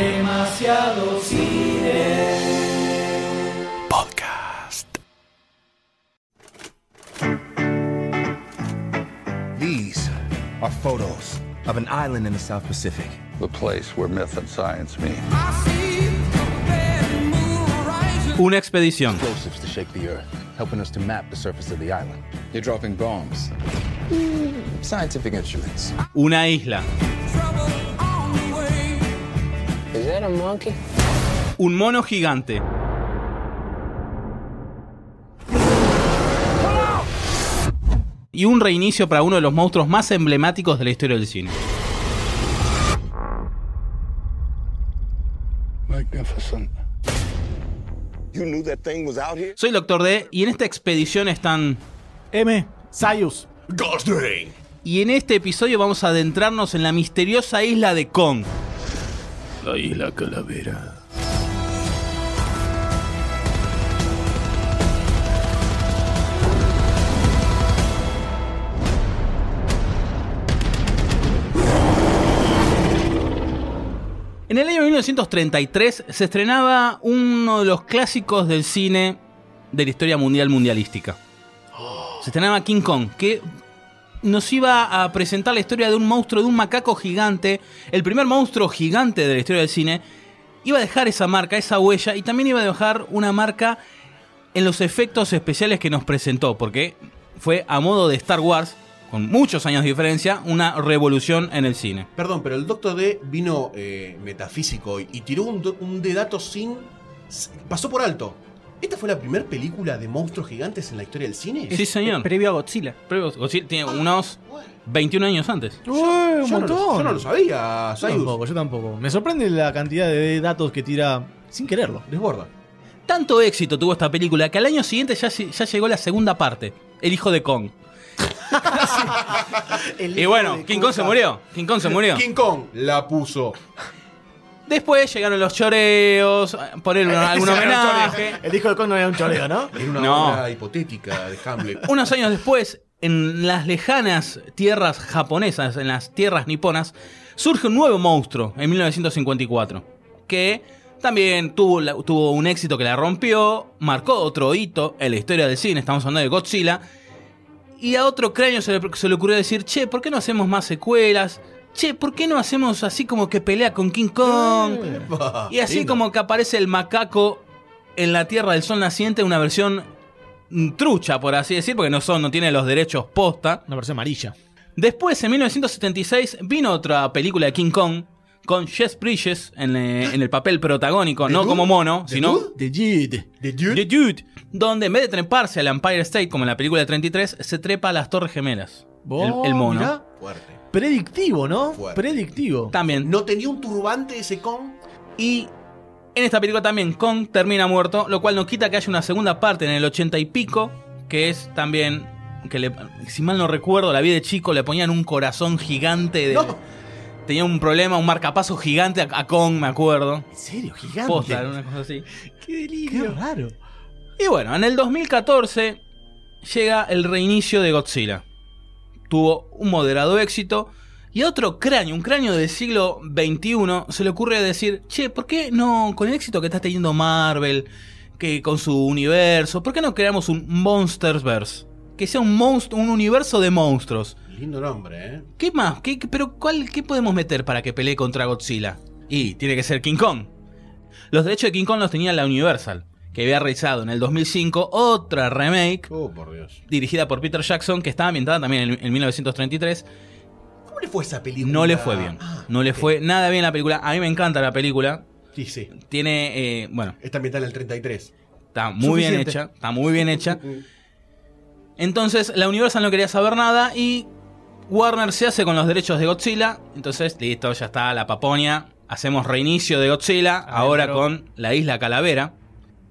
Demasiado cine. Podcast. These are photos of an island in the South Pacific. the place where myth and science meet. Una expedición. Explosives to shake the earth, helping us to map the surface of the island. You're dropping bombs. Scientific instruments. Una isla. Monkey? Un mono gigante. Y un reinicio para uno de los monstruos más emblemáticos de la historia del cine. Magnificent. You knew that thing was out here? Soy el Doctor D y en esta expedición están... M. Sayus. Y en este episodio vamos a adentrarnos en la misteriosa isla de Kong. La isla Calavera. En el año 1933 se estrenaba uno de los clásicos del cine de la historia mundial mundialística. Se estrenaba King Kong, que nos iba a presentar la historia de un monstruo, de un macaco gigante, el primer monstruo gigante de la historia del cine. Iba a dejar esa marca, esa huella, y también iba a dejar una marca en los efectos especiales que nos presentó, porque fue a modo de Star Wars, con muchos años de diferencia, una revolución en el cine. Perdón, pero el Doctor D vino eh, metafísico y, tiró un, un de sin. pasó por alto. ¿Esta fue la primera película de monstruos gigantes en la historia del cine? Sí, señor. Previo a Godzilla. Pero Godzilla tiene unos 21 años antes. Yo- un yo, no montón. lo, yo no lo sabía, Yo Sayus. tampoco, yo tampoco. Me sorprende la cantidad de datos que tira sin quererlo. Desborda. Tanto éxito tuvo esta película que al año siguiente ya, ya llegó la segunda parte, El hijo de Kong. y bueno, King Kong se murió. King Kong se murió. King Kong la puso. Después llegaron los choreos, poner algún homenaje. El hijo de Kong no era un choreo, ¿no? Era una No. obra hipotética de Hamlet. Unos años después, en las lejanas tierras japonesas, en las tierras niponas, surge un nuevo monstruo en 1954, que también tuvo, la- tuvo un éxito que la rompió, marcó otro hito en la historia del cine, estamos hablando de Godzilla, y a otro cráneo se le, se le ocurrió decir, che, ¿por qué no hacemos más secuelas? Che, ¿por qué no hacemos así como que pelea con King Kong? Y así lindo. como que aparece el macaco en la Tierra del Sol Naciente, una versión mm, trucha, por así decir, porque no son, no tiene los derechos posta. Una versión amarilla. Después, en 1976, vino otra película de King Kong con Jess Bridges en, eh, en el papel protagónico, ¿The no Dude? como mono, ¿The sino Dude? The Jid. ¿The Dude? The Dude, donde en vez de treparse al Empire State como en la película de 33, se trepa a las Torres Gemelas. el, el mono. mirá. Fuerte. Predictivo, ¿no? Fuerte. Predictivo. También. ¿No tenía un turbante ese Kong? Y en esta película también Kong termina muerto, lo cual no quita que haya una segunda parte en el 80 y pico, que es también, que le- si mal no recuerdo, la vida de chico le ponían un corazón gigante. De, No. Tenía un problema, un marcapaso gigante a, a Kong, me acuerdo. ¿En serio? Gigante. Posta, una cosa así. Qué Qué delirio. raro. Y bueno, en el 2014 llega el reinicio de Godzilla. Tuvo un moderado éxito. Y a otro cráneo, un cráneo del siglo XXI, se le ocurre decir, che, ¿por qué no, con el éxito que está teniendo Marvel, que con su universo, ¿por qué no creamos un Monstersverse? Que sea un, un universo de monstruos. Lindo nombre, ¿eh? ¿Qué más? ¿Qué, qué- pero cuál, ¿qué podemos meter para que pelee contra Godzilla? Y tiene que ser King Kong. Los derechos de King Kong los tenía la Universal, que había realizado en el 2005 otra remake Oh, por Dios. dirigida por Peter Jackson, que estaba ambientada también en, en 1933. ¿Cómo le fue esa película? No le fue bien. Ah, No le fue nada bien la película. A mí me encanta la película. Sí, sí. Tiene, eh, bueno, Está ambientada en el 33. está muy bien hecha. Está muy bien hecha. Entonces, la Universal no quería saber nada y Warner se hace con los derechos de Godzilla. Entonces, listo, ya está la paponia. Hacemos reinicio de Godzilla, ahora con la isla Calavera.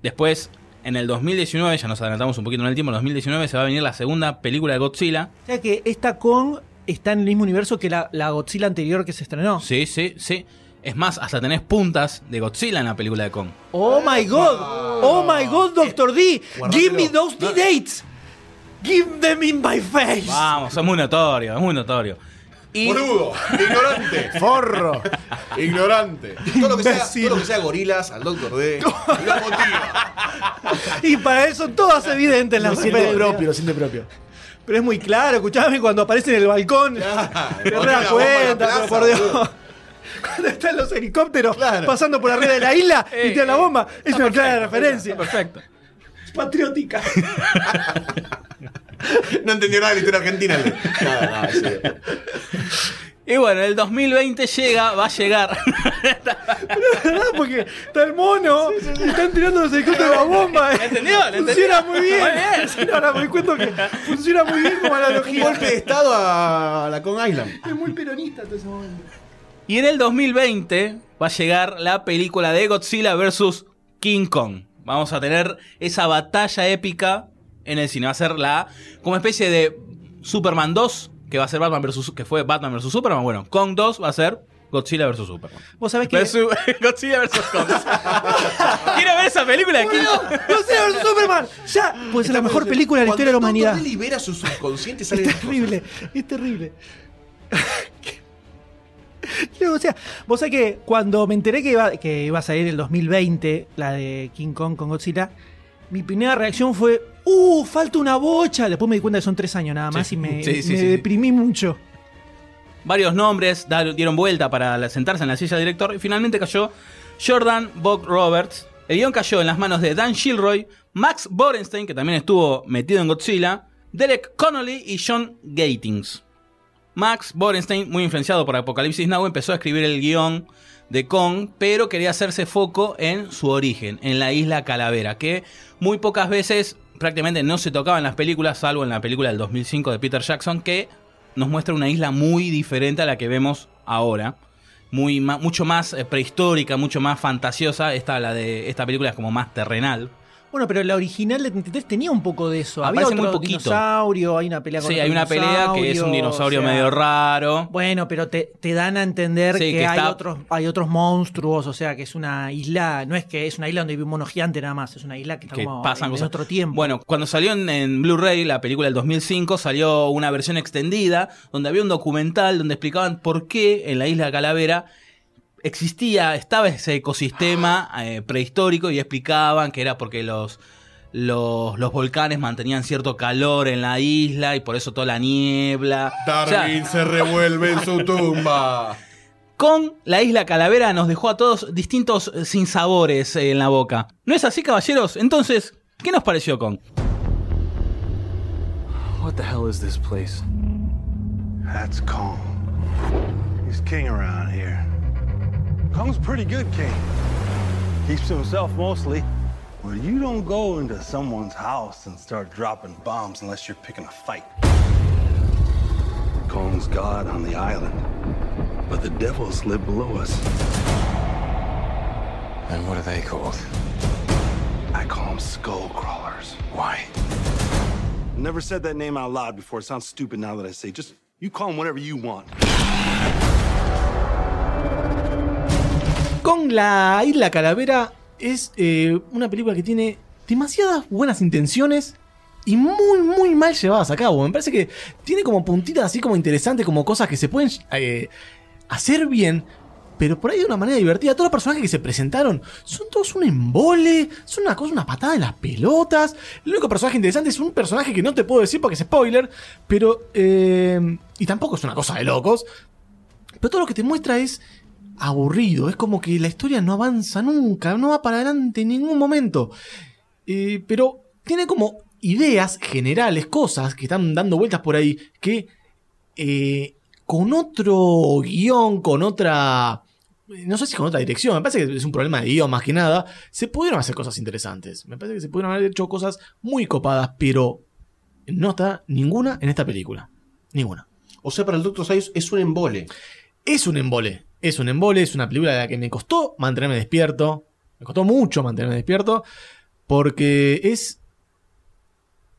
Después, en el 2019, ya nos adelantamos un poquito en el tiempo, en el 2019 se va a venir la segunda película de Godzilla. O sea que esta Kong está en el mismo universo que la, la Godzilla anterior que se estrenó. Sí, sí, sí. Es más, hasta tenés puntas de Godzilla en la película de Kong. Oh my god. Oh my god, Doctor D. Give me those D dates. Give them in my face. Vamos, es muy notorio, es muy notorio. Y- Boludo, ignorante, Forro. ignorante. Todo lo, que sea, todo lo que sea gorilas al Doctor D lo motiva. Y para eso todas evidentes las Lo siente propio, lo siente propio. Pero es muy claro, escuchame cuando aparece en el balcón. te das cuenta, plaza, pero por Dios. boludo. Cuando están los helicópteros Claro. pasando por arriba de la isla y tiran la eh, bomba, es una clara perfecto, referencia. Perfecto. Es patriótica. No entendió nada de la historia argentina. Nada, nada, sí. Y bueno, el 2020 llega, va a llegar. ¿Verdad? Porque está el mono, y están tirando los helicópteros la bomba. ¿Me entendió? ¿Le Funciona entendió? muy bien. Muy bien. Sí, Ahora me doy cuenta que funciona muy bien como Un analogía. golpe de estado a la Con Island. Es muy peronista todo ese momento. Y en el 2020 va a llegar la película de Godzilla vs. King Kong. Vamos a tener esa batalla épica en el cine. Va a ser la como especie de Superman 2, que va a ser Batman versus que fue Batman vs Superman. Bueno, Kong 2 va a ser Godzilla vs Superman. Vos sabés que. Godzilla vs Kong. Quiero ver esa película de King Kong. ¡Godzilla vs Superman! Ya, puede ser la mejor película de la historia de la humanidad. Cuando libera su subconsciente sale Es terrible, es terrible. O sea, vos sabés que cuando me enteré que iba, que iba a salir el 2020, la de King Kong con Godzilla, mi primera reacción fue, ¡uh! Falta una bocha. Después me di cuenta que son tres años nada más Sí. y me, Sí, sí, me sí, sí. deprimí mucho. Varios nombres dieron vuelta para sentarse en la silla de director y finalmente cayó Jordan Bock Roberts. El guion cayó en las manos de Dan Gilroy, Max Borenstein, que también estuvo metido en Godzilla, Derek Connolly y John Gatings. Max Borenstein, muy influenciado por Apocalipsis Now, empezó a escribir el guion de Kong, pero quería hacerse foco en su origen, en la isla Calavera, que muy pocas veces prácticamente no se tocaba en las películas, salvo en la película del 2005 de Peter Jackson, que nos muestra una isla muy diferente a la que vemos ahora. Muy, mucho más eh, prehistórica, mucho más fantasiosa. Esta, la de, esta película es como más terrenal. Bueno, pero la original de 33 tenía un poco de eso. Había Aparece otro muy poquito. dinosaurio, hay una pelea con Sí, hay una pelea que es un dinosaurio o sea, medio raro. Bueno, pero te, te dan a entender Sí, que, que hay, otros, hay otros monstruos, o sea, que es una isla, no es que es una isla donde vive un mono gigante nada más, es una isla que está que como pasan en, cosas. otro tiempo. Bueno, cuando salió en, en Blu-ray la película del 2005, salió una versión extendida donde había un documental donde explicaban por qué en la isla de Calavera existía, estaba ese ecosistema eh, prehistórico y explicaban que era porque los, los, los volcanes mantenían cierto calor en la isla y por eso toda la niebla. O sea, Darwin se revuelve en su tumba. con la isla Calavera nos dejó a todos distintos eh, sinsabores eh, en la boca. ¿No es así, caballeros? Entonces, ¿qué nos pareció con? What the hell is this place? That's Kong. He's king around here. Kong's pretty good Kane. Keeps to himself mostly. Well, you don't go into someone's house and start dropping bombs unless you're picking a fight. Kong's god on the island, but the devils live below us. And what are they called? I call them skull crawlers. Why? Never said that name out loud before. It sounds stupid now that I say. It. Just you call them whatever you want. Con la Isla Calavera es eh, una película que tiene demasiadas buenas intenciones y muy, muy mal llevadas a cabo. Me parece que tiene como puntitas así como interesantes, como cosas que se pueden eh, hacer bien, pero por ahí de una manera divertida. Todos los personajes que se presentaron son todos un embole, son una cosa, una patada en las pelotas. El único personaje interesante es un personaje que no te puedo decir porque es spoiler, pero... eh, y tampoco es una cosa de locos. Pero todo lo que te muestra es aburrido. Es como que la historia no avanza nunca, no va para adelante en ningún momento. Eh, pero tiene como ideas generales, cosas que están dando vueltas por ahí, que eh, con otro guion, con otra... No sé si con otra dirección, me parece que es un problema de guion más que nada. Se pudieron hacer cosas interesantes. Me parece que se pudieron haber hecho cosas muy copadas, pero no está ninguna en esta película. Ninguna. O sea, para el Doctor Sayus es un embole. Es un embole. Es un embole, es una película de la que me costó mantenerme despierto. Me costó mucho mantenerme despierto. Porque es.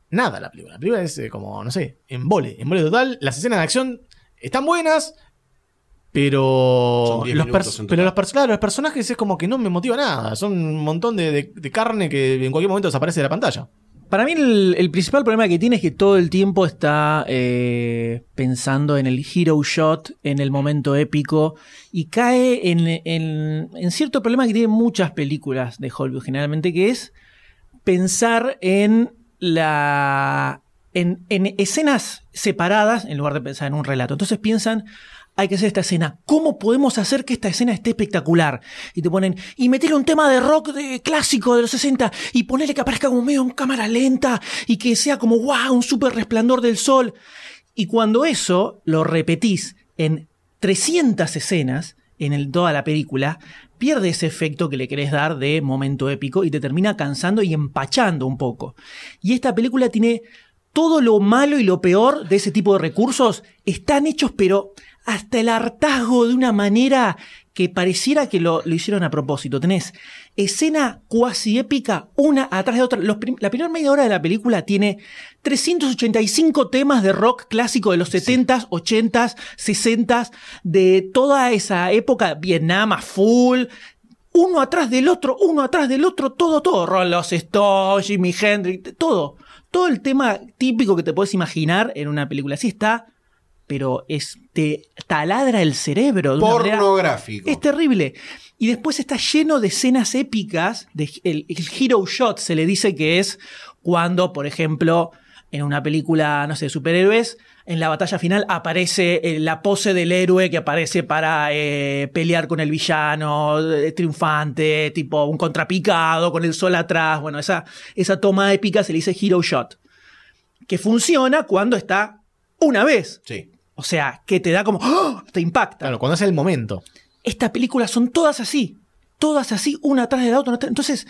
Nada la película. La película es eh, como, no sé, embole. Embole total. Las escenas de acción están buenas. Pero. Son 10 Los, pero claro, los personajes es como que no me motiva nada. Son un montón de, de- de carne que en cualquier momento desaparece de la pantalla. Para mí el, principal problema que tiene es que todo el tiempo está eh, pensando en el hero shot, en el momento épico, y cae en, cierto problema que tienen muchas películas de Hollywood generalmente, que es pensar en la. En escenas separadas en lugar de pensar en un relato. Entonces piensan, hay que hacer esta escena. ¿Cómo podemos hacer que esta escena esté espectacular? Y te ponen, y meterle un tema de rock de, clásico de los 60 y ponerle que aparezca como medio en cámara lenta y que sea como, wow, un super resplandor del sol. Y cuando eso lo repetís en 300 escenas en el, toda la película, pierde ese efecto que le querés dar de momento épico y te termina cansando y empachando un poco. Y esta película tiene todo lo malo y lo peor de ese tipo de recursos, están hechos pero hasta el hartazgo de una manera que pareciera que lo, lo hicieron a propósito. Tenés escena cuasi épica, una atrás de otra. Los prim- la primera media hora de la película tiene 385 temas de rock clásico de los 70s, 80s, 60s, de toda esa época, Vietnam a full, uno atrás del otro, uno atrás del otro, todo, todo. Rollos Stones, Jimi Hendrix, todo. Todo el tema típico que te puedes imaginar en una película. Así está, pero es, te taladra el cerebro. De una manera- Pornográfico. es terrible. Y después está lleno de escenas épicas. De, el, el hero shot se le dice que es cuando, por ejemplo, en una película, no sé, de superhéroes, en la batalla final aparece eh, la pose del héroe que aparece para eh, pelear con el villano, eh, triunfante, tipo un contrapicado con el sol atrás. Bueno, esa, esa toma épica se le dice hero shot. Que funciona cuando está una vez. Sí. O sea, que te da como. ¡oh! te impacta. Claro, cuando es el momento. Estas películas son todas así. Todas así, una atrás de la otra. Entonces,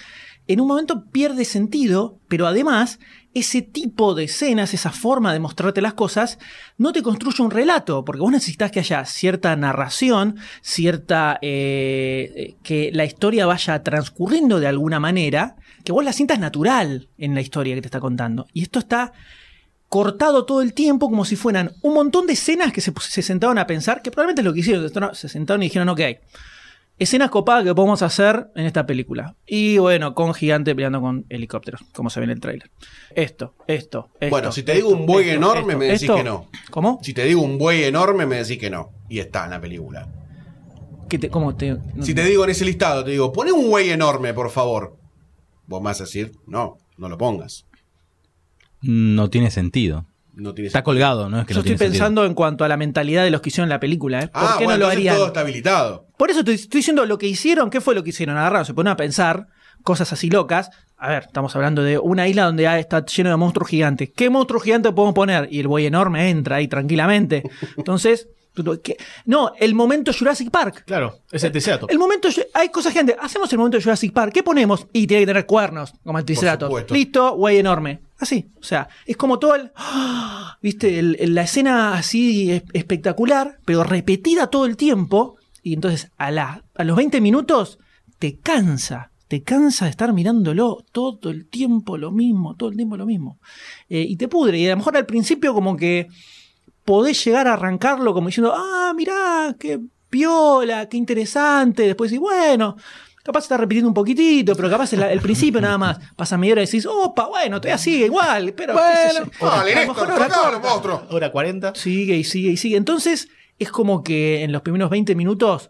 en un momento pierde sentido, pero además, ese tipo de escenas, esa forma de mostrarte las cosas, no te construye un relato, porque vos necesitas que haya cierta narración, cierta. eh, que la historia vaya transcurriendo de alguna manera, que vos la sientas natural en la historia que te está contando. Y esto está cortado todo el tiempo como si fueran un montón de escenas que se, se sentaron a pensar, que probablemente es lo que hicieron, se- se sentaron y dijeron, ok, escenas copadas que podemos hacer en esta película. Y bueno, con gigante peleando con helicópteros, como se ve en el tráiler. Esto, esto, esto. Bueno, si te digo un buey esto, enorme, esto, me decís que no. ¿Cómo? Si te digo un buey enorme, me decís que no. Y está en la película. ¿Qué te, ¿Cómo te.? no- Si te digo en ese listado, te digo, poné un buey enorme, por favor. Vos me vas a decir, no, no lo pongas. No tiene sentido. No tiene Está colgado, ¿no? Es que Yo no estoy tiene sentido. pensando en cuanto a la mentalidad de los que hicieron la película, ¿eh? ¿Por Ah, qué bueno, no lo harían? todo está habilitado. Por eso estoy diciendo lo que hicieron. ¿Qué fue lo que hicieron? Agarraron, se ponen a pensar cosas así locas. A ver, estamos hablando de una isla donde está lleno de monstruos gigantes. ¿Qué monstruo gigante podemos poner? Y el buey enorme entra ahí tranquilamente. Entonces. No, el momento Jurassic Park. Claro, es el Triceratops. El momento, hay cosas gigantes. Hacemos el momento Jurassic Park. ¿Qué ponemos? Y tiene que tener cuernos, como el Triceratops. Listo, güey enorme. Así. O sea, es como todo el. ¿Viste? El- el- la escena así es- espectacular, pero repetida todo el tiempo. Y entonces a, la, a los 20 minutos te cansa. Te cansa de estar mirándolo todo el tiempo lo mismo, todo el tiempo lo mismo. Eh, y te pudre. Y a lo mejor al principio, como que podés llegar a arrancarlo como diciendo, ah, mirá, qué piola, qué interesante. Después decís, bueno, capaz está repitiendo un poquitito, pero capaz el, el principio nada más. Pasa media hora y decís, opa, bueno, todavía sigue igual, pero qué sé yo. Dale, A lo mejor corta. monstruo. Hora 40. Sigue y sigue y sigue. Entonces, es como que en los primeros 20 minutos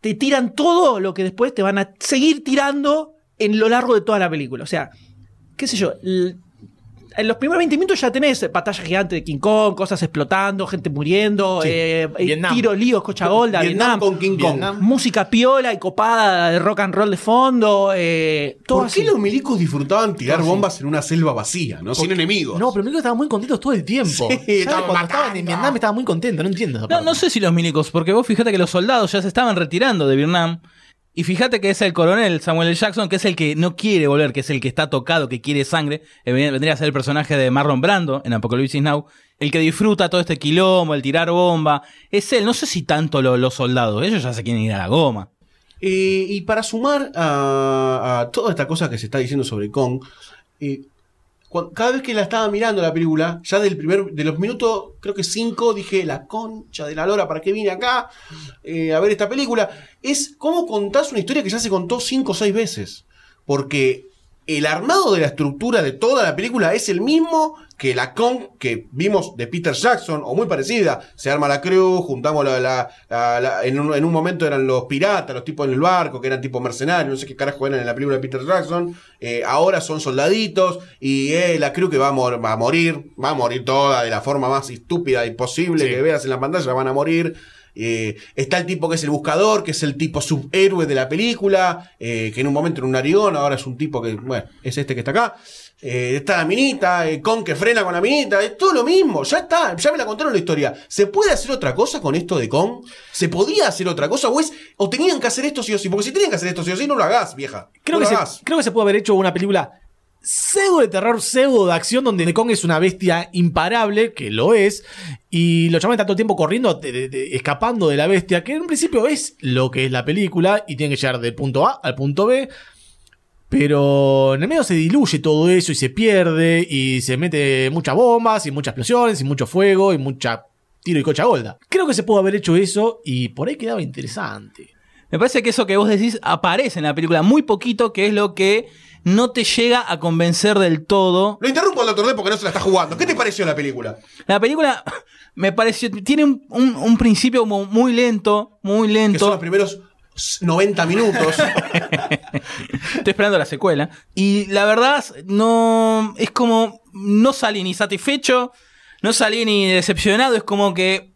te tiran todo lo que después te van a seguir tirando en lo largo de toda la película. O sea, qué sé yo, en los primeros 20 minutos ya tenés batalla gigante de King Kong, cosas explotando, gente muriendo, Sí. eh, eh, tiros, líos, cocha golda, Vietnam Vietnam, con King Kong. Vietnam. música piola y copada de rock and roll de fondo, eh, todo ¿Por así. qué los milicos disfrutaban tirar bombas en una selva vacía, no? Sin enemigos. No, pero Emilio estaban muy contentos todo el tiempo. Sí, Cuando matando. estaban en Vietnam estaban muy contentos, no entiendo esa No, parte. no sé si los milicos, porque vos fíjate que los soldados ya se estaban retirando de Vietnam. Y fíjate que es el coronel Samuel L. Jackson, que es el que no quiere volver, que es el que está tocado, que quiere sangre. Ven- Vendría a ser el personaje de Marlon Brando en Apocalipsis Now. El que disfruta todo este quilombo, el tirar bomba. Es él, no sé si tanto lo- los soldados. Ellos ya se quieren ir a la goma. Eh, y para sumar a, a toda esta cosa que se está diciendo sobre Kong, eh, cada vez que la estaba mirando la película, ya del primer, de los minutos, creo que cinco, dije, la concha de la lora, ¿para qué vine acá eh, a ver esta película? Es cómo contás una historia que ya se contó cinco o seis veces. Porque el armado de la estructura de toda la película es el mismo que la Kong que vimos de Peter Jackson, o muy parecida. Se arma la crew, juntamos la, la- la- la- en, un, en un momento eran los piratas, los tipos en el barco, que eran tipo mercenarios, no sé qué carajo eran en la película de Peter Jackson. Eh, ahora son soldaditos, y eh, la crew que va a, mor- va a morir, va a morir toda de la forma más estúpida y posible que veas en la pantalla, van a morir. Eh, está el tipo que es el buscador, que es el tipo subhéroe de la película, eh, que en un momento era un narigón, ahora es un tipo que, bueno, es este que está acá. Eh, está la minita, eh, con que frena con la minita, es todo lo mismo, ya está, ya me la contaron la historia. ¿Se puede hacer otra cosa con esto de Con? ¿Se podía hacer otra cosa? ¿O, es, o tenían que hacer esto sí o sí? Porque si tenían que hacer esto sí o sí, no lo hagas, vieja. Creo, no que lo se, hagas. creo que se puede haber hecho una película pseudo de terror, pseudo de acción, donde Kong es una bestia imparable, que lo es, y los todo el tiempo corriendo, escapando de la bestia, que en un principio es lo que es la película, y tienen que llegar del punto A al punto B. Pero en el medio se diluye todo eso y se pierde y se mete muchas bombas y muchas explosiones y mucho fuego y mucha tiro y cocha golda. Creo que se pudo haber hecho eso y por ahí quedaba interesante. Me parece que eso que vos decís aparece en la película muy poquito, que es lo que no te llega a convencer del todo. Lo interrumpo al Doctor D porque no se la está jugando. ¿Qué te pareció la película? La película me pareció. Tiene un, un- un principio como muy lento, muy Que son lento. los primeros 90 minutos. Estoy esperando la secuela. Y la verdad, no. Es como. No salí ni satisfecho, no salí ni decepcionado. Es como que.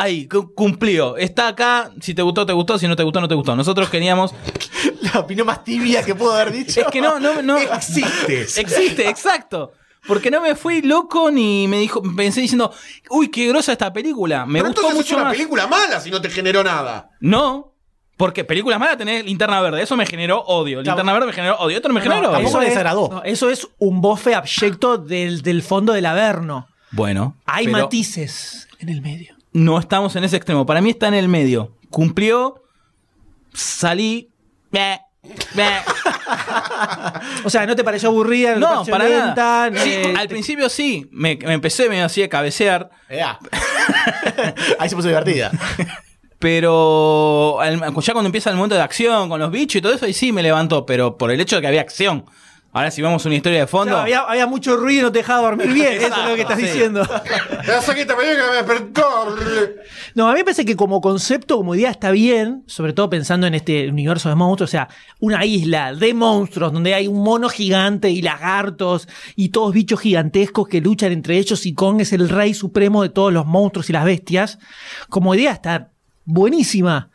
Ahí, cu- cumplió. Está acá. Si te gustó, te gustó. Si no te gustó, no te gustó. Nosotros queríamos. La opinión más tibia que puedo haber dicho. Es que no, no, no. Existe. Existe, exacto. Porque no me fui loco ni me dijo, pensé diciendo, uy, qué grosa esta película. Me Pero gustó entonces mucho es una más. película mala si no te generó nada. No, porque películas malas tenés linterna verde. Eso me generó odio. Linterna verde me generó odio. Esto no me generó No, odio. eso, es, desagradó. no, eso es un bofe abyecto del, del fondo del Averno. Bueno, Hay pero matices en el medio. No estamos en ese extremo. Para mí está en el medio. Cumplió, salí. O sea, ¿no te pareció aburrida? ¿No, para lenta? nada. Sí, Eh, al principio sí. Me, me empecé medio así de cabecear. Ea. Ahí se puso divertida. Pero al- ya cuando empieza el momento de acción con los bichos y todo eso, ahí sí me levantó, pero por el hecho de que había acción. Ahora si vamos a una historia de fondo... había, había mucho ruido y no te dejaba dormir bien. eso es lo que estás sí. diciendo. No, a mí me parece que como concepto, como idea está bien, sobre todo pensando en este universo de monstruos, o sea, una isla de monstruos donde hay un mono gigante y lagartos y todos bichos gigantescos que luchan entre ellos y Kong es el rey supremo de todos los monstruos y las bestias. Como idea está buenísima.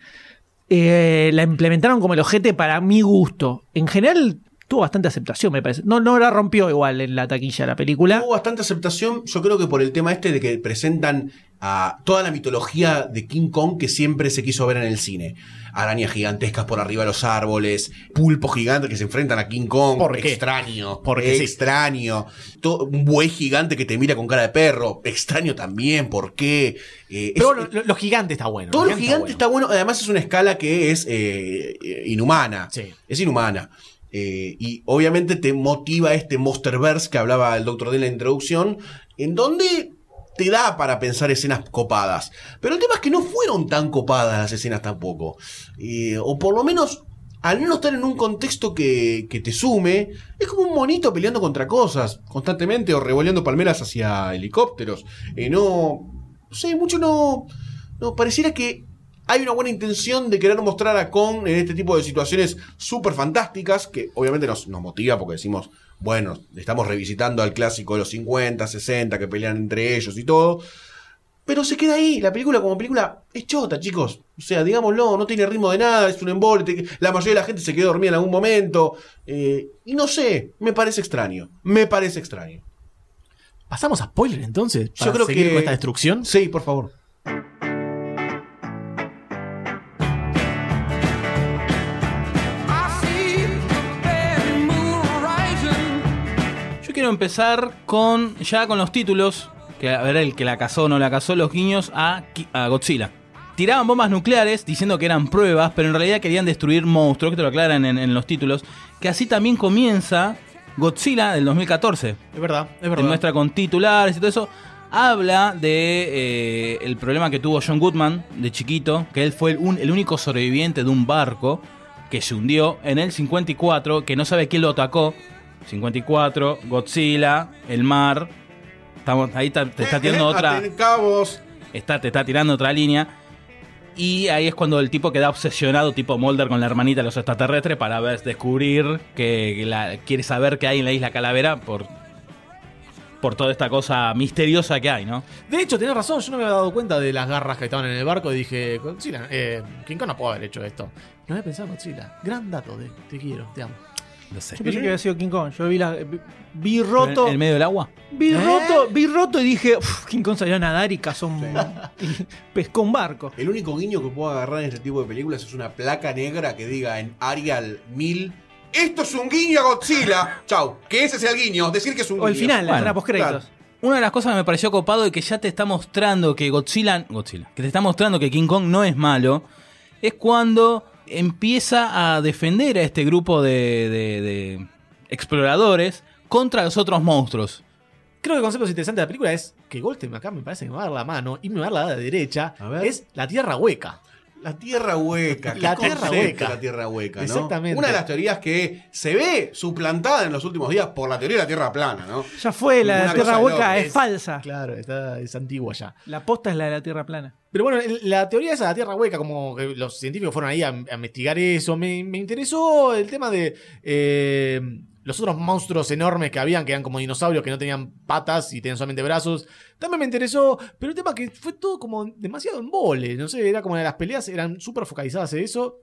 Eh, la implementaron como el ojete para mi gusto. En general tuvo bastante aceptación, me parece. No, no la rompió igual en la taquilla la película. Hubo bastante aceptación, yo creo que por el tema este de que presentan a toda la mitología de King Kong que siempre se quiso ver en el cine. Arañas gigantescas por arriba de los árboles, pulpos gigantes que se enfrentan a King Kong. ¿Por qué? Extraño. Porque sí. extraño. Un buey gigante que te mira con cara de perro. Extraño también. ¿Por qué? Eh, Pero es- lo, gigante está bueno. todo lo gigante gigante está bueno. Además es una escala que es eh, eh, inhumana. Sí. Es inhumana. Eh, y obviamente te motiva este Monsterverse que hablaba el doctor D en la introducción, en donde te da para pensar escenas copadas. Pero el tema es que no fueron tan copadas las escenas tampoco. Eh, o por lo menos, al no estar en un contexto que, que te sume, es como un monito peleando contra cosas constantemente o revoleando palmeras hacia helicópteros. Eh, no, no sé, mucho no... No, pareciera que hay una buena intención de querer mostrar a Kong en este tipo de situaciones súper fantásticas, que obviamente nos, nos motiva porque decimos, bueno, estamos revisitando al clásico de los 50, 60, que pelean entre ellos y todo. Pero se queda ahí, la película como película es chota, chicos. O sea, digámoslo, no tiene ritmo de nada, es un embole, la mayoría de la gente se quedó dormida en algún momento. eh, y no sé, me parece extraño, me parece extraño. ¿Pasamos a spoiler entonces? Yo para creo seguir que... con esta destrucción? Sí, por favor. Quiero empezar con ya con los títulos, que a ver el que la cazó o no la cazó, los guiños a, Godzilla. Tiraban bombas nucleares diciendo que eran pruebas, pero en realidad querían destruir monstruos, que te lo aclaran en, en los títulos. Que así también comienza Godzilla del 2014. Es verdad, es Te verdad. muestra con titulares y todo eso. Habla de eh, el problema que tuvo John Goodman de chiquito, que él fue el, un- el único sobreviviente de un barco que se hundió en el 54, que no sabe quién lo atacó, 54, Godzilla, el mar. Estamos, ahí te está tirando otra. Aten cabos. Está, te está tirando otra línea. Y ahí es cuando el tipo queda obsesionado, tipo Mulder con la hermanita de los extraterrestres, para ver, descubrir que la- quiere saber qué hay en la isla Calavera por, por toda esta cosa misteriosa que hay, ¿no? De hecho, tenés razón, yo no me había dado cuenta de las garras que estaban en el barco y dije, Godzilla, eh, King Kong no puede haber hecho esto. No había pensado en Godzilla. Gran dato, de, te quiero, te amo. No sé. Yo pensé que había sido King Kong. Yo vi, la, vi, roto. ¿En el medio del agua? Vi ¿Eh? roto, vi roto y dije, "Uf, King Kong salió a nadar y cazó un. y pescó un barco. El único guiño que puedo agarrar en este tipo de películas es una placa negra que diga en Arial 1000. Esto es un guiño a Godzilla. Chau. Que ese sea el guiño. Decir que es un O el guiño. final, la Bueno, escena postcréditos. Una de las cosas que me pareció copado y que ya te está mostrando que Godzilla, Godzilla, que te está mostrando que King Kong no es malo, es cuando empieza a defender a este grupo de, de- de exploradores contra los otros monstruos. Creo que el concepto interesante de la película es que Goldstein acá me parece que me va a dar la mano y me va a dar la de derecha. A ver. Es la tierra hueca. La tierra hueca. qué La tierra hueca. La tierra hueca, ¿no? Exactamente. Una de las teorías que se ve suplantada en los últimos días por la teoría de la tierra plana, ¿no? Ya fue, la Una tierra hueca es, falsa. Claro, está, es antigua ya. La posta es la de la tierra plana. Pero bueno, la teoría esa de la Tierra hueca, como que los científicos fueron ahí a, a investigar eso, me, me interesó el tema de eh, los otros monstruos enormes que habían, que eran como dinosaurios que no tenían patas y tenían solamente brazos. También me interesó, pero el tema que fue todo como demasiado embole, no sé, era como las peleas eran súper focalizadas en eso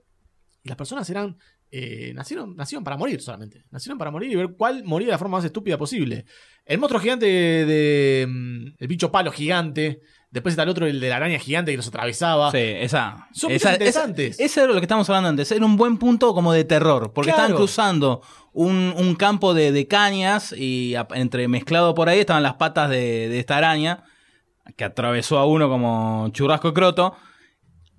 y las personas eran... eh, nacieron, nacieron para morir solamente. Nacieron para morir y ver cuál moría de la forma más estúpida posible. El monstruo gigante de, de, mm, el bicho palo gigante. Después está el otro, el de la araña gigante que los atravesaba. Sí, esa. Son esa, interesantes. esa- ese era lo que estábamos hablando antes. Era un buen punto como de terror. Porque Claro. estaban cruzando un, un campo de, de cañas y a- entre mezclado por ahí estaban las patas de, de esta araña que atravesó a uno como churrasco y croto.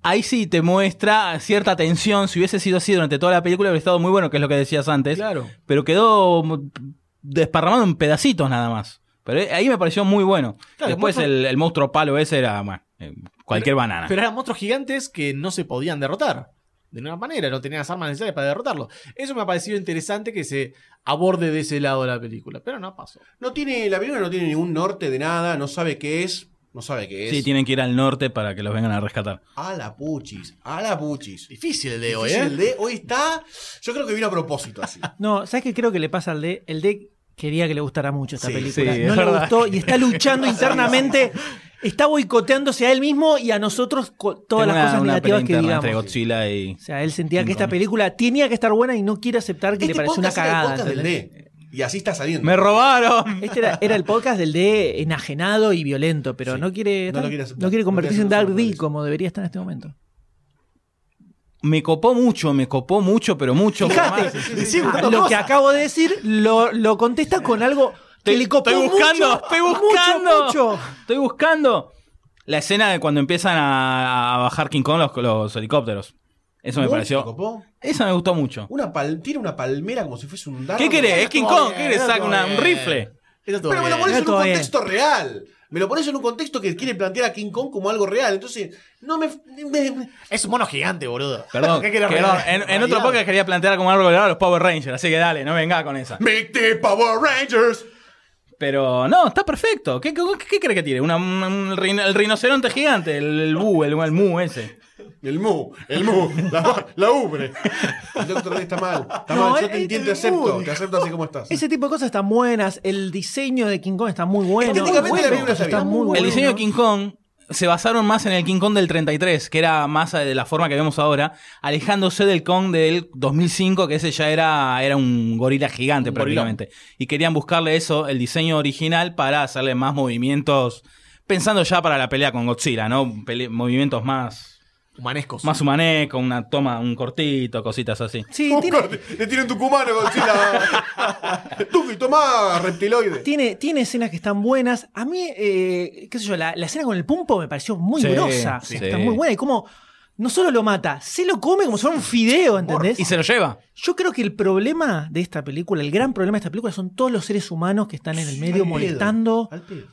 Ahí sí te muestra cierta tensión. Si hubiese sido así durante toda la película, hubiera estado muy bueno, que es lo que decías antes. Claro. Pero quedó desparramado en pedacitos nada más. Pero ahí me pareció muy bueno. Claro, Después el monstruo- el, el monstruo palo ese era, bueno, eh, cualquier banana. Pero eran monstruos gigantes que no se podían derrotar. De ninguna manera, no tenían las armas necesarias para derrotarlo. Eso me ha parecido interesante que se aborde de ese lado de la película. Pero no pasó. No tiene, la película no tiene ningún norte de nada, no sabe qué es, no sabe qué es. Sí, tienen que ir al norte para que los vengan a rescatar. A la puchis, a la puchis. Difícil el de hoy, Difícil ¿eh? el de hoy está. Yo creo que vino a propósito así. No, ¿sabes qué creo que le pasa al D? El D quería que le gustara mucho esta Sí, película. sí, no es le verdad. gustó y está luchando internamente. Está boicoteándose a él mismo y a nosotros todas Tengo las cosas una negativas que digamos. entre Godzilla y. O sea, él sentía King que esta Kong. película tenía que estar buena y no quiere aceptar que le Este pareció una podcast era el cagada. podcast del. D. Y así está saliendo. ¡Me robaron! Este era, era el podcast del D enajenado y violento, pero Sí. no quiere No quiere aceptar. no quiere No convertirse en Dark D como debería estar en este momento. Me copó mucho, me copó mucho, pero mucho. Fíjate, sí, lo que acabo de decir lo, lo contesta con algo que Estoy- le copó estoy buscando, mucho, estoy buscando. mucho, mucho. Estoy buscando la escena de cuando empiezan a, a bajar King Kong los, los helicópteros. Eso me pareció. ¿Te copó? Esa me gustó mucho. Una pal, tira una palmera como si fuese un dardo. ¿Qué querés? Es King Kong. ¿Qué querés? Saca un rifle. Pero me lo pones en un contexto real. Me lo pones en un contexto que quiere plantear a King Kong como algo real. Entonces, no me. me- me- Es un mono gigante, boludo. Perdón, ¿Qué querés perdón, regalar? en, en otro podcast quería plantear como algo a los Power Rangers, así que dale, no venga con esa. Make the Power Rangers. Pero no, está perfecto. ¿Qué, qué, qué crees que tiene? Una- un el rinoceronte gigante, el, el bu, el, el mu ese. El mu, el mu, la, la ubre. El doctor D está mal. Está No, mal. Yo te entiendo, te acepto. Te acepto así como estás. Ese tipo de cosas están buenas. El diseño de King Kong está muy bueno. Estéticamente la está El diseño de King Kong se basaron más en el King Kong del 33, que era más de la forma que vemos ahora, alejándose del Kong del 2005, que ese ya era, era un gorila gigante Un gorilón. prácticamente. Y querían buscarle eso, el diseño original, para hacerle más movimientos, pensando ya para la pelea con Godzilla, ¿no? Pele- movimientos más, Humanescos. más humanescos, una toma, un cortito, cositas así. Sí, Un tiene. Le tiran tucumano, Godzilla. Y tomá, reptiloide. tiene, tiene escenas que están buenas. A mí, eh, qué sé yo, la, la escena con el pumpo me pareció muy Sí, grosa. sí. Está muy buena. Y como no solo lo mata, se lo come como si fuera un fideo, ¿entendés? Y se lo lleva. Yo creo que el problema de esta película, el gran problema de esta película son todos los seres humanos que están en el medio Al molestando. pedo.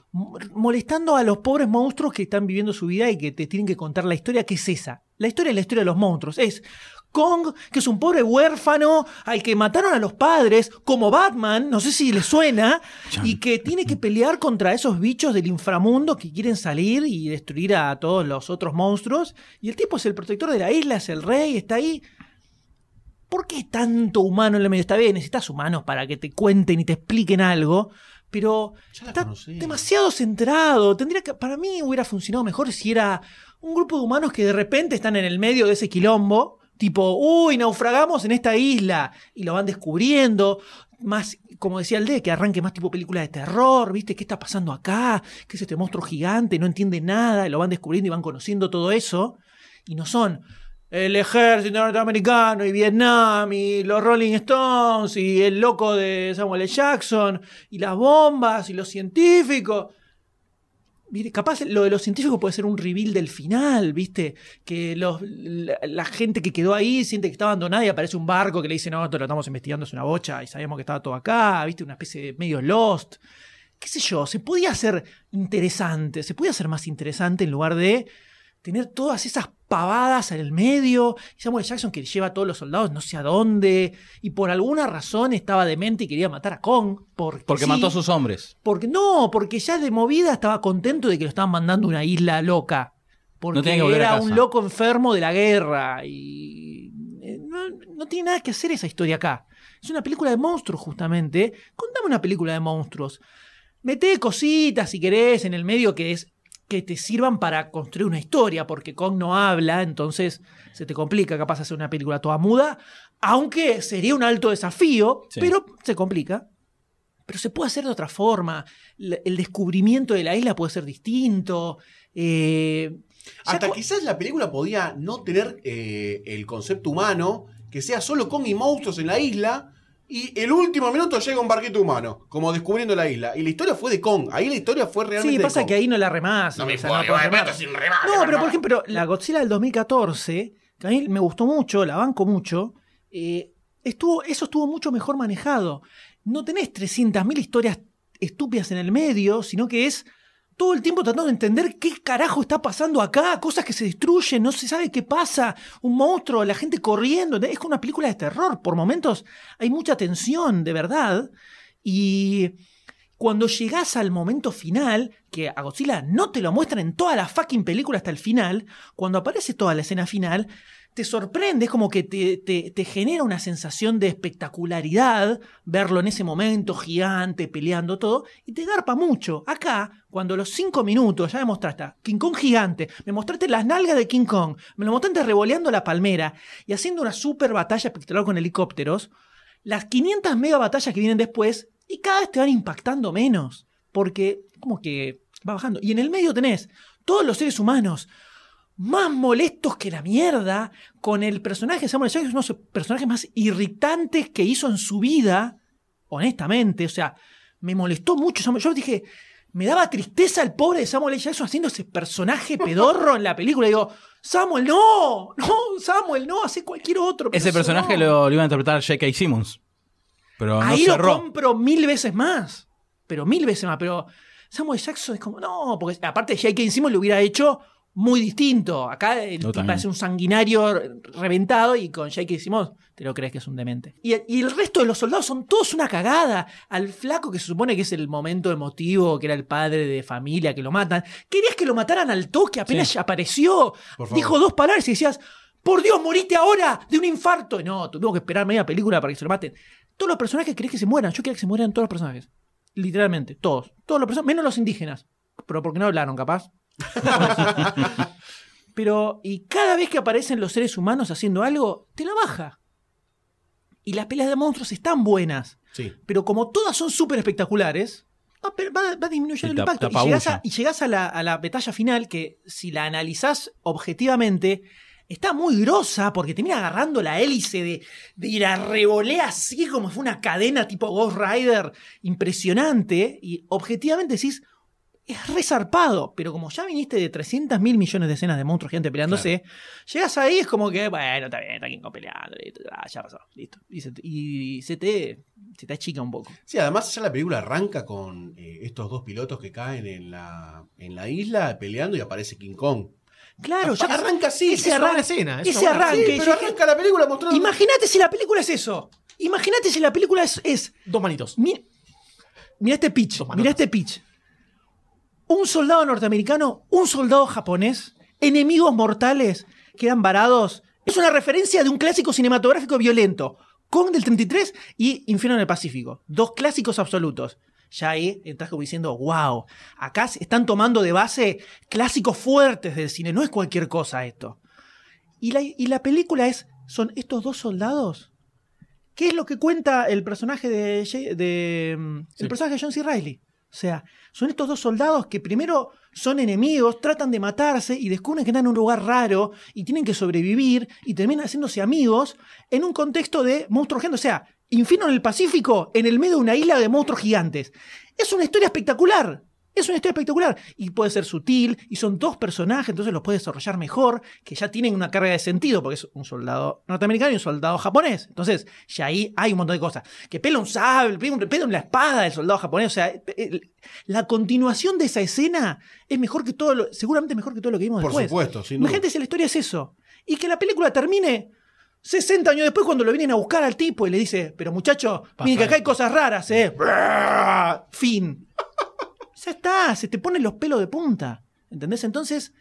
molestando a los pobres monstruos que están viviendo su vida y que te tienen que contar la historia que es esa. La historia es la historia de los monstruos. Es Kong, que es un pobre huérfano al que mataron a los padres, como Batman, no sé si le suena, y que tiene que pelear contra esos bichos del inframundo que quieren salir y destruir a todos los otros monstruos. Y el tipo es el protector de la isla, es el rey, está ahí. ¿Por qué tanto humano en el medio? Está bien, necesitas humanos para que te cuenten y te expliquen algo, pero está demasiado centrado. Tendría que, para mí hubiera funcionado mejor si era un grupo de humanos que de repente están en el medio de ese quilombo, tipo, uy, naufragamos en esta isla, y lo van descubriendo. Más, como decía el D, que arranque más tipo película de terror, ¿viste? ¿Qué está pasando acá? ¿Qué es este monstruo gigante? No entiende nada, y lo van descubriendo y van conociendo todo eso. Y no son el ejército norteamericano y Vietnam y los Rolling Stones y el loco de Samuel L. Jackson y las bombas y los científicos. Capaz lo de los científicos puede ser un reveal del final, ¿viste? Que los, la, la gente que quedó ahí siente que está abandonada y aparece un barco que le dice, no, esto lo estamos investigando, es una bocha y sabíamos que estaba todo acá, ¿viste? Una especie de medio lost. ¿Qué sé yo? Se podía hacer interesante, se podía hacer más interesante en lugar de tener todas esas pavadas en el medio. Y Samuel Jackson que lleva a todos los soldados no sé a dónde. Y por alguna razón estaba demente y quería matar a Kong. Porque, Porque sí. mató a sus hombres. Porque no, porque ya de movida estaba contento de que lo estaban mandando a una isla loca. Porque No era un loco enfermo de la guerra. Y eh, no, no tiene nada que hacer esa historia acá. Es una película de monstruos, justamente. Contame una película de monstruos. Mete cositas, si querés, en el medio que es que te sirvan para construir una historia, porque Kong no habla, entonces se te complica capaz hacer una película toda muda, aunque sería un alto desafío, Sí. pero se complica. Pero se puede hacer de otra forma. El descubrimiento de la isla puede ser distinto. Eh, Hasta quizás la película podía no tener eh, el concepto humano, que sea solo Kong y monstruos en la isla, y el último minuto llega un barquito humano, como descubriendo la isla. Y la historia fue de Kong. Ahí la historia fue realmente Sí, de pasa Kong. que ahí no la remás. No me o sea, podés me remar. sin remar, No, pero por ejemplo, la Godzilla del 2014, que a mí me gustó mucho, la banco mucho, eh, estuvo, eso estuvo mucho mejor manejado. No tenés 300.000 historias estúpidas en el medio, sino que es todo el tiempo tratando de entender qué carajo está pasando acá, cosas que se destruyen, no se sabe qué pasa, un monstruo, la gente corriendo, es como una película de terror, por momentos hay mucha tensión, de verdad, y cuando llegás al momento final, que a Godzilla no te lo muestran en toda la fucking película hasta el final, cuando aparece toda la escena final, te sorprende, es como que te, te- te genera una sensación de espectacularidad verlo en ese momento gigante, peleando todo, y te garpa mucho. Acá, cuando los cinco minutos ya me mostraste King Kong gigante, me mostraste las nalgas de King Kong, me lo mostraste revoleando la palmera y haciendo una super batalla espectacular con helicópteros, las 500 mega batallas que vienen después y cada vez te van impactando menos. Porque como que va bajando. Y en el medio tenés todos los seres humanos más molestos que la mierda, con el personaje de Samuel Jackson, uno de los personajes más irritantes que hizo en su vida, honestamente. O sea, me molestó mucho. Samuel- Yo dije, me daba tristeza el pobre de Samuel L. Jackson haciendo ese personaje pedorro en la película. digo, Samuel, no, no, Samuel, no, hace cualquier otro. pero Ese personaje no". lo, lo iba a interpretar J.K. Simmons. Pero no Ahí lo compro mil veces más. Pero mil veces más. Pero Samuel Jackson es como, no, porque aparte J.K. Simmons lo hubiera hecho muy distinto. Acá el también. es un sanguinario reventado y con J.K. Simmons te lo crees que es un demente. Y, y el resto de los soldados son todos una cagada. Al flaco que se supone que es el momento emotivo, que era el padre de familia, que lo matan. Querías que lo mataran al toque, apenas apareció. Dijo dos palabras y decías, por Dios, moriste ahora de un infarto. Y no, tuvimos que esperar media película para que se lo maten. Todos los personajes querés que se mueran. Yo quería que se mueran todos los personajes. Literalmente, todos. Todos los personajes, menos los indígenas. Pero porque no hablaron, capaz. Pero, y cada vez que aparecen los seres humanos haciendo algo, te la baja. Y las peleas de monstruos están buenas. Sí. Pero como todas son súper espectaculares, va, per- va- va disminuyendo el impacto. Y llegás, a, apabulla. y llegás a la, a la batalla final que, si la analizás objetivamente, está muy grosa porque termina agarrando la hélice de, de ir a revolea así como fue una cadena tipo Ghost Rider impresionante. Y objetivamente decís, es resarpado. Pero como ya viniste de 300 mil millones de escenas de monstruos gigantes peleándose, llegas ahí es como que, bueno, está bien, está King Kong peleando, listo, ah, ya pasó, listo. Y se, te- y se te, se te achica un poco. Sí, además ya la película arranca con eh, estos dos pilotos que caen en la, en la isla peleando y aparece King Kong. Claro, ya arranca así. ese es una arranque, buena escena, es ese arranque. Sí, pero arranca la película mostrando. Imagínate si la película es eso. Imagínate si la película es. es Dos manitos. mi- mira este pitch. Mira este pitch. Un soldado norteamericano, un soldado japonés, enemigos mortales quedan varados. Es una referencia de un clásico cinematográfico violento. Kong del 33 y Infierno en el Pacífico. Dos clásicos absolutos. Ya ahí estás como diciendo, wow, acá están tomando de base clásicos fuertes del cine. No es cualquier cosa esto. Y la, y la película es, son estos dos soldados. ¿Qué es lo que cuenta el personaje de, mm, Sí. el personaje de John C. Reilly? O sea, son estos dos soldados que primero son enemigos, tratan de matarse y descubren que están en un lugar raro y tienen que sobrevivir y terminan haciéndose amigos en un contexto de monstruos gigantes. O sea, Infierno en el Pacífico, en el medio de una isla de monstruos gigantes. Es una historia espectacular. Es una historia espectacular. Y puede ser sutil, y son dos personajes, entonces los puede desarrollar mejor, que ya tienen una carga de sentido, porque es un soldado norteamericano y un soldado japonés. Entonces, ya ahí hay un montón de cosas. Que pela un sable, pela, la espada del soldado japonés. O sea, el- la continuación de esa escena es mejor que todo lo, seguramente mejor que todo lo que vimos Por después. supuesto, sin duda. Imagínate si la historia es eso. Y que la película termine 60 años después cuando lo vienen a buscar al tipo y le dice, pero muchacho, miren que acá hay cosas raras, ¿eh? Fin. Ya está, se te ponen los pelos de punta. ¿Entendés? Entonces,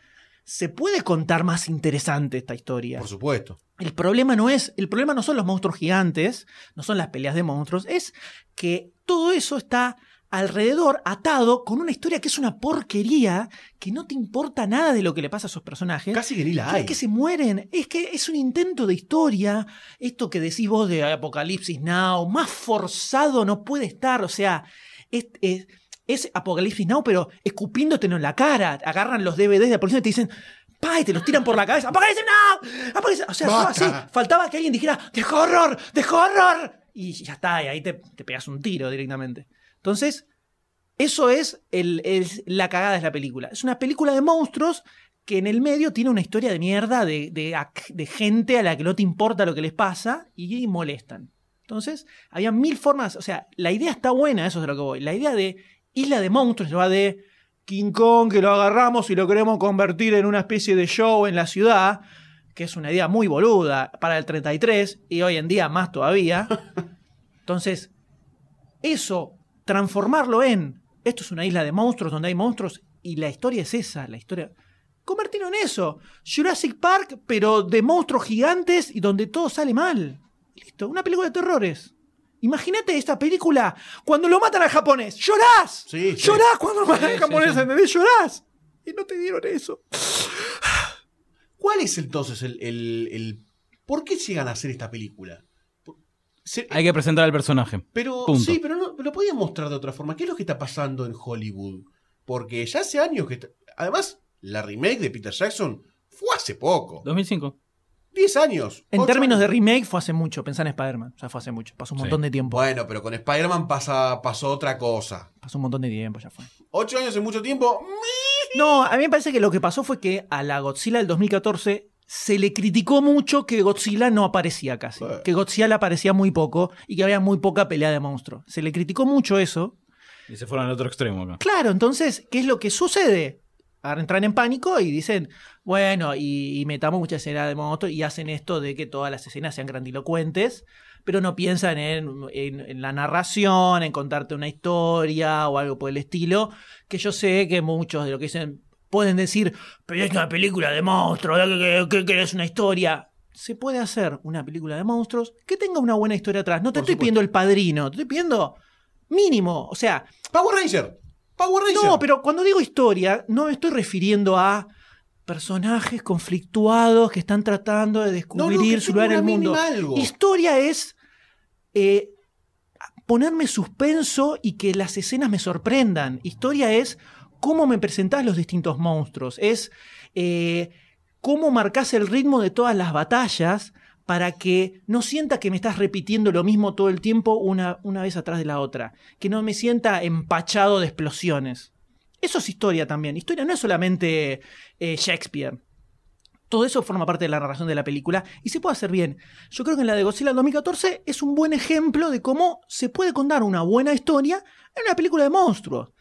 se puede contar más interesante esta historia. Por supuesto. El problema no es, el problema no son los monstruos gigantes, no son las peleas de monstruos, es que todo eso está alrededor atado con una historia que es una porquería, que no te importa nada de lo que le pasa a esos personajes. Casi que ni la hay. Es que se mueren, es que es un intento de historia, esto que decís vos de Apocalipsis Now, más forzado no puede estar, o sea, es, es, es Apocalipsis Now, pero escupiéndote en la cara, agarran los DVDs de la policía y te dicen, pa, y te los tiran por la cabeza, Apocalipsis Now, Apocalipsis-". o sea, todo así, faltaba que alguien dijera, de horror, de horror, y ya está, y ahí te, te pegas un tiro directamente. Entonces, eso es, el, es la cagada de la película. Es una película de monstruos que en el medio tiene una historia de mierda de, de, gente a la que no te importa lo que les pasa y, molestan. Entonces, había mil formas, o sea, la idea está buena, eso es de lo que voy. La idea de Isla de Monstruos va de King Kong que lo agarramos y lo queremos convertir en una especie de show en la ciudad, que es una idea muy boluda para el 33 y hoy en día más todavía. Entonces, eso, transformarlo en esto es una isla de monstruos donde hay monstruos y la historia es esa, la historia. Convertirlo en eso. Jurassic Park, pero de monstruos gigantes y donde todo sale mal. Listo, una película de terrores. Imagínate esta película cuando lo matan al japonés. ¡Llorás! Sí, sí. ¡Llorás cuando lo matan Sí, al japonés! sí. ¿Entendés? ¡Llorás! Y no te dieron eso. ¿Cuál es entonces el, el- el- ¿Por qué llegan a hacer esta película? Se- Hay que presentar al personaje. pero punto. sí, pero no, pero lo podían mostrar de otra forma. ¿Qué es lo que está pasando en Hollywood? Porque ya hace años que... Además, la remake de Peter Jackson fue hace poco. 2005. 10 años. En términos de remake fue hace mucho. Pensá en Spider-Man. O sea, fue hace mucho. Pasó un Sí. montón de tiempo. Bueno, pero con Spider-Man pasa, pasó otra cosa. Pasó un montón de tiempo, ya fue. Ocho años es mucho tiempo. No, a mí me parece que lo que pasó fue que a la Godzilla del 2014 se le criticó mucho que Godzilla no aparecía casi. Que Godzilla aparecía muy poco y que había muy poca pelea de monstruos. Se le criticó mucho eso. Y se fueron al otro extremo acá. Claro, entonces, ¿qué es lo que sucede? Ahora entran en pánico y dicen, bueno, y, y metamos mucha escena de monstruos y hacen esto de que todas las escenas sean grandilocuentes, pero no piensan en, en- en la narración, en contarte una historia o algo por el estilo, que yo sé que muchos de lo que dicen pueden decir, pero es una película de monstruos, que, que- que es una historia. Se puede hacer una película de monstruos que tenga una buena historia atrás. No te Por estoy supuesto. pidiendo el padrino, te estoy pidiendo mínimo. O sea, Power Ranger. Power Ranger. no, pero cuando digo historia, no me estoy refiriendo a personajes conflictuados que están tratando de descubrir No, no, que su lugar en el mundo. algo. Historia es eh, ponerme suspenso y que las escenas me sorprendan. Historia es cómo me presentás los distintos monstruos. Es eh, cómo marcás el ritmo de todas las batallas para que no sienta que me estás repitiendo lo mismo todo el tiempo una, una vez atrás de la otra. Que no me sienta empachado de explosiones. Eso es historia también. Historia no es solamente eh, Shakespeare. Todo eso forma parte de la narración de la película y se puede hacer bien. Yo creo que en la de Godzilla del 2014 es un buen ejemplo de cómo se puede contar una buena historia en una película de monstruos.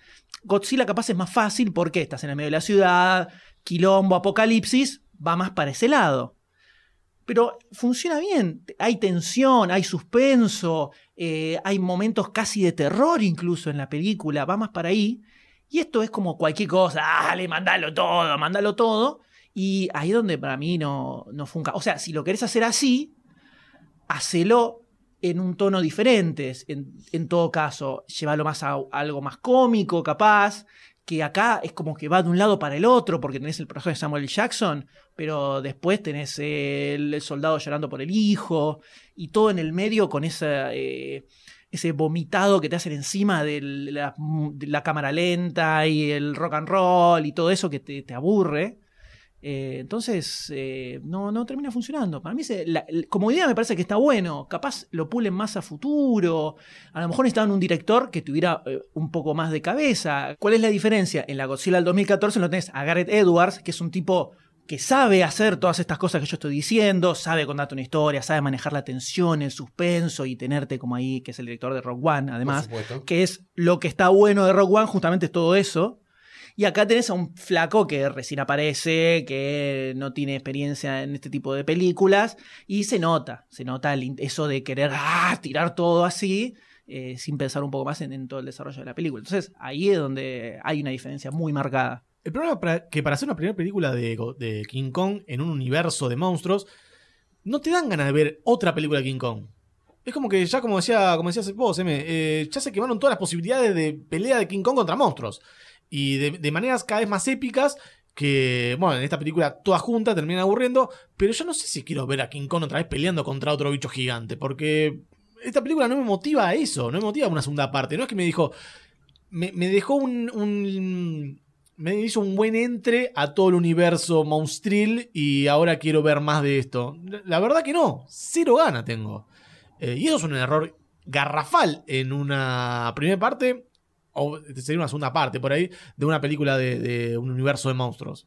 Godzilla capaz es más fácil porque estás en el medio de la ciudad, quilombo, apocalipsis, va más para ese lado. Pero funciona bien. Hay tensión, hay suspenso, eh, hay momentos casi de terror incluso en la película, va más para ahí. Y esto es como cualquier cosa, dale, mandalo todo, mandalo todo. Y ahí es donde para mí no, no funca. O sea, si lo querés hacer así, hacelo en un tono diferente, en, en todo caso. Llévalo más a, algo más cómico, capaz. Que acá es como que va de un lado para el otro, porque tenés el personaje de Samuel. Jackson, pero después tenés el soldado llorando por el hijo, y todo en el medio con esa, eh, ese vomitado que te hacen encima de la, de la cámara lenta y el rock and roll y todo eso que te, te aburre. Eh, entonces, eh, no, no termina funcionando. Para mí, se- la- como idea me parece que está bueno. Capaz lo pulen más a futuro. A lo mejor necesitaban un director que tuviera eh, un poco más de cabeza. ¿Cuál es la diferencia? En la Godzilla del 2014 lo tenés a Gareth Edwards, que es un tipo que sabe hacer todas estas cosas que yo estoy diciendo, sabe contarte una historia, sabe manejar la tensión, el suspenso y tenerte como ahí, que es el director de Rock One, además, que es lo que está bueno de Rock One, justamente es todo eso. Y acá tenés a un flaco que recién aparece, que no tiene experiencia en este tipo de películas, y se nota, se nota el eso de querer ah, tirar todo así, eh, sin pensar un poco más en, todo el desarrollo de la película. Entonces ahí es donde hay una diferencia muy marcada. El problema es que para hacer una primera película de, de King Kong en un universo de monstruos, no te dan ganas de ver otra película de King Kong. Es como que ya, como decía, como decías vos, M, eh, ya se quemaron todas las posibilidades de pelea de King Kong contra monstruos. Y de, maneras cada vez más épicas que, bueno, en esta película todas juntas terminan aburriendo, pero yo no sé si quiero ver a King Kong otra vez peleando contra otro bicho gigante, porque esta película no me motiva a eso, no me motiva a una segunda parte. No es que me dijo, me, me dejó un, Me hizo un buen entre a todo el universo monstril y ahora quiero ver más de esto. La- La verdad que no, cero gana tengo. Eh, y eso es un error garrafal en una primera parte, o sería una segunda parte por ahí, de una película de, de un universo de monstruos.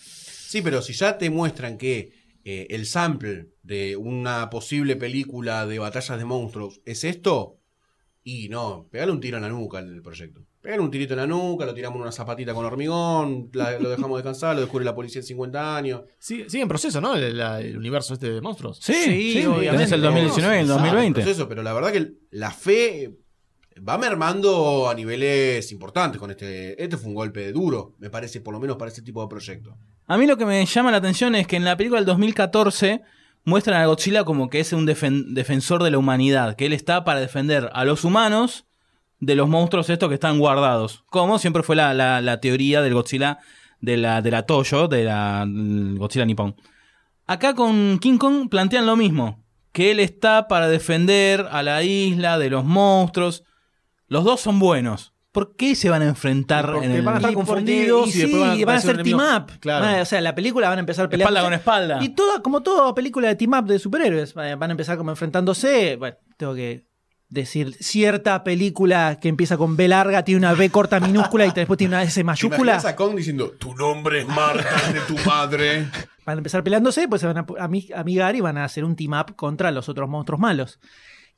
Sí, pero si ya te muestran que eh, el sample de una posible película de batallas de monstruos es esto, y no, pegale un tiro en la nuca al proyecto. Pegale un tirito en la nuca, lo tiramos en una zapatita con hormigón, la- lo dejamos descansar, lo descubre la policía en 50 años. Sí, sigue en proceso, ¿no? El, la- el universo este de monstruos. Sí, Sí, sí, obviamente. tenés el 2019 y el Sabe 2020. proceso, pero la verdad que la fe va mermando a niveles importantes con este. Este fue un golpe duro, me parece, por lo menos para este tipo de proyecto. A mí lo que me llama la atención es que en la película del 2014 muestran a Godzilla como que es un defen- defensor de la humanidad, que él está para defender a los humanos de los monstruos estos que están guardados. Como siempre fue la, la- teoría del Godzilla de la, de la Toyo, de Godzilla Nippon. Acá con King Kong plantean lo mismo, que él está para defender a la isla de los monstruos. Los dos son buenos. ¿Por qué se van a enfrentar Porque en el... van a estar confundidos y y después sí, van a van a aparecer hacer team up. Claro. Van a- o sea, la película van a empezar peleando. Espalda con espalda. Y toda, como toda película de team up de superhéroes, van van a empezar como enfrentándose. Bueno, tengo que decir, cierta película que empieza con B larga, tiene una B corta minúscula y después tiene una S ¿Te mayúscula. imaginas a Kong diciendo, tu nombre es Marta es de tu madre? Van a empezar peleándose, pues se van a ami- amigar y van a hacer un team up contra los otros monstruos malos.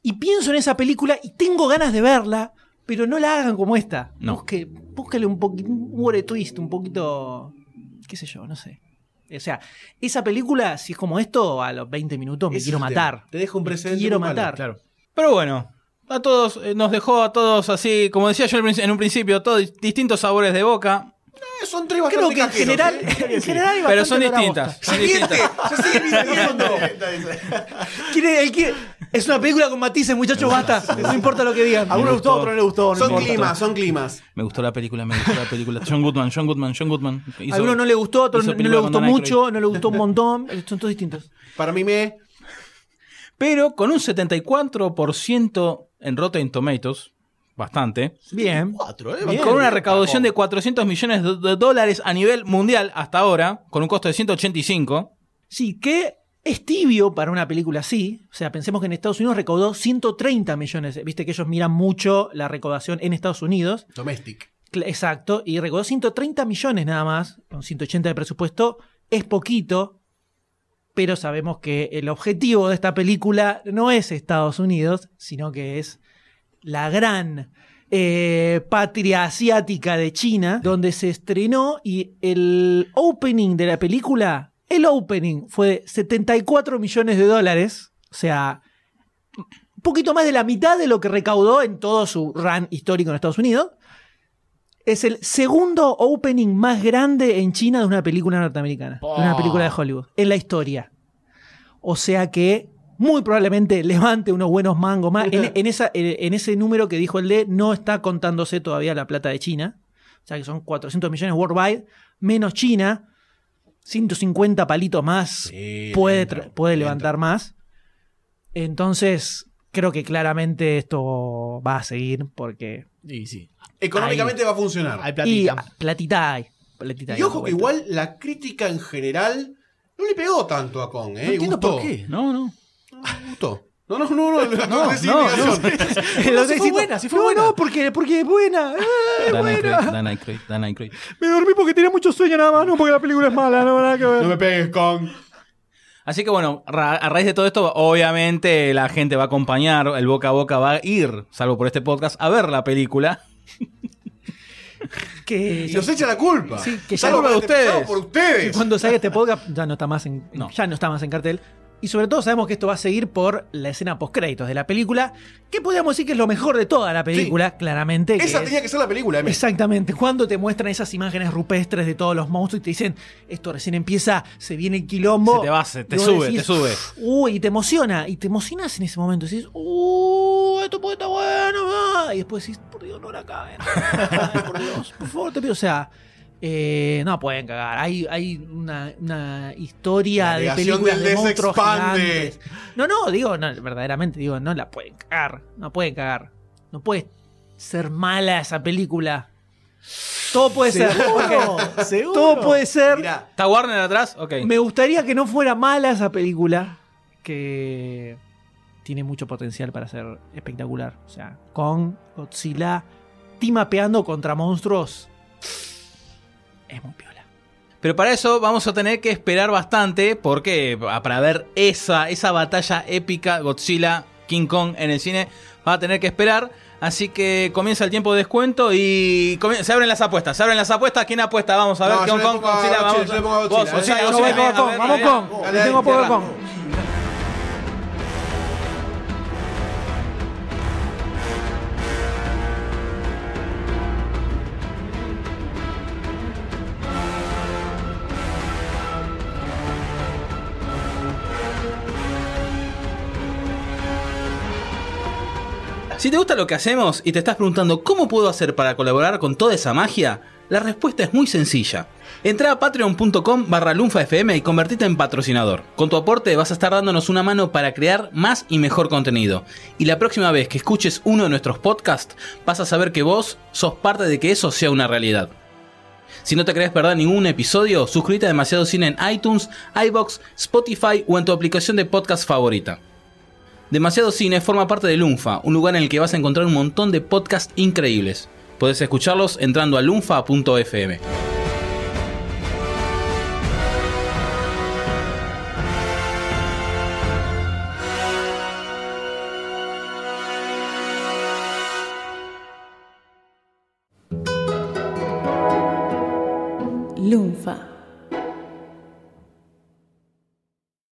Y pienso en esa película y tengo ganas de verla, pero no la hagan como esta. No. Busque, búscale un poquito, un twist, un poquito, qué sé yo, no sé. O sea, esa película, si es como esto, a los 20 minutos me Ese quiero tema. matar. Te deja un precedente Quiero muy malo, matar. Claro. Pero bueno, a todos, eh, nos dejó a todos así, como decía yo en un principio, todos dis- distintos sabores de boca. Eh, son tres Creo que en cajeros, general, ¿eh? en general hay Pero bastante son distintas. Son distintas. Se sigue es una película con matices, muchachos, basta. No importa lo que digan. A uno le gustó, a otro no le gustó. no Son importa. climas, son climas. Me gustó la película, me gustó la película. John Goodman, John Goodman, John Goodman. Hizo- A alguno no le gustó, a otro no, le gustó mucho, no le gustó un montón. Son todos distintos. Para mí me... Pero con un 74% en Rotten Tomatoes, bastante. Bien. Cuatro, ¿eh? y con una recaudación de 400 millones de, de dólares a nivel mundial hasta ahora, con un costo de 185. Sí, que es tibio para una película así. O sea, pensemos que en Estados Unidos recaudó 130 millones. Viste que ellos miran mucho la recaudación en Estados Unidos. Domestic. Exacto. Y recaudó 130 millones nada más, con 180 de presupuesto. Es poquito. Pero sabemos que el objetivo de esta película no es Estados Unidos, sino que es la gran eh, patria asiática de China, donde se estrenó y el opening de la película, el opening fue de 74 millones de dólares, o sea, un poquito más de la mitad de lo que recaudó en todo su run histórico en Estados Unidos. Es el segundo opening más grande en China de una película norteamericana, de una película de Hollywood, en la historia. O sea que muy probablemente levante unos buenos mangos más. En, en esa, en, en ese número que dijo el D, no está contándose todavía la plata de China. O sea que son 400 millones worldwide, menos China. 150 palitos más Sí, puede, entra, puede entra. levantar más. Entonces, creo que claramente esto va a seguir porque. Y sí. Económicamente va a funcionar. Hay platita. platita hay. platita hay Y ojo que igual la crítica en general no le pegó tanto a Kong, ¿eh? no entiendo Gustó. por qué. No, no. Gustó. No, no, no, no, no, No, no, sí, no. Lo si fue buena, si fue no, buena. no, porque, porque es buena. Eh, Dan buena. Aykroyd, Dan Aykroyd. Me dormí porque tenía mucho sueño nada más, no porque la película es mala, no nada que ver. No me pegues, Kong. Así que bueno, ra- a raíz de todo esto, obviamente la gente va a acompañar, el boca a boca va a ir, salvo por este podcast, a ver la película. Que Y nos echa la culpa. Sí, que ya Salvo culpa de por ustedes. por ustedes. cuando salga este podcast ya no está más en, No. ya no está más en cartel. Y sobre todo sabemos que esto va a seguir por la escena post créditos de la película, que podríamos decir que es lo mejor de toda la película, claramente. que Esa es- tenía que ser la película, M. Exactamente, cuando te muestran esas imágenes rupestres de todos los monstruos y te dicen, esto recién empieza, se viene el quilombo. Se te va, se te sube, decís, te sube. Uy, y te emociona, y te emocionas en ese momento. Decís, uy, esto puede estar bueno. ah", Y después decís, por Dios, no la caguen. Ay, por Dios, por favor, te pido. O sea, eh, no pueden cagar. Hay, hay una, una historia La de películas de monstruos expande. gigantes. No, no, digo, no, verdaderamente, digo, no la pueden cagar. No pueden cagar. No puede ser mala esa película. Todo puede ser. Seguro, porque seguro. Todo puede ser. Mirá, ¿Está Warner atrás? Ok. Me gustaría que no fuera mala esa película. Que tiene mucho potencial para ser espectacular. O sea, con Godzilla timapeando contra monstruos. Es muy piola. Pero para eso vamos a tener que esperar bastante porque para ver esa, esa batalla épica Godzilla King Kong en el cine va a tener que esperar. Así que comienza el tiempo de descuento y se abren las apuestas. Se abren las apuestas. ¿Quién apuesta? Vamos a ver. No, King Kong, Godzilla, Godzilla, vamos. Godzilla, Godzilla, eh. Godzilla, vamos a ver. Si te gusta lo que hacemos y te estás preguntando cómo puedo hacer para colaborar con toda esa magia, la respuesta es muy sencilla. Entra a patreon.com barra lunfafm y convertite en patrocinador. Con tu aporte vas a estar dándonos una mano para crear más y mejor contenido. Y la próxima vez que escuches uno de nuestros podcasts, vas a saber que vos sos parte de que eso sea una realidad. Si no te querés perder ningún episodio, suscríbete a Demasiado Cine en iTunes, iBox, Spotify o en tu aplicación de podcast favorita. Demasiado Cine forma parte de Lunfa, un lugar en el que vas a encontrar un montón de podcasts increíbles. Puedes escucharlos entrando a lunfa.fm.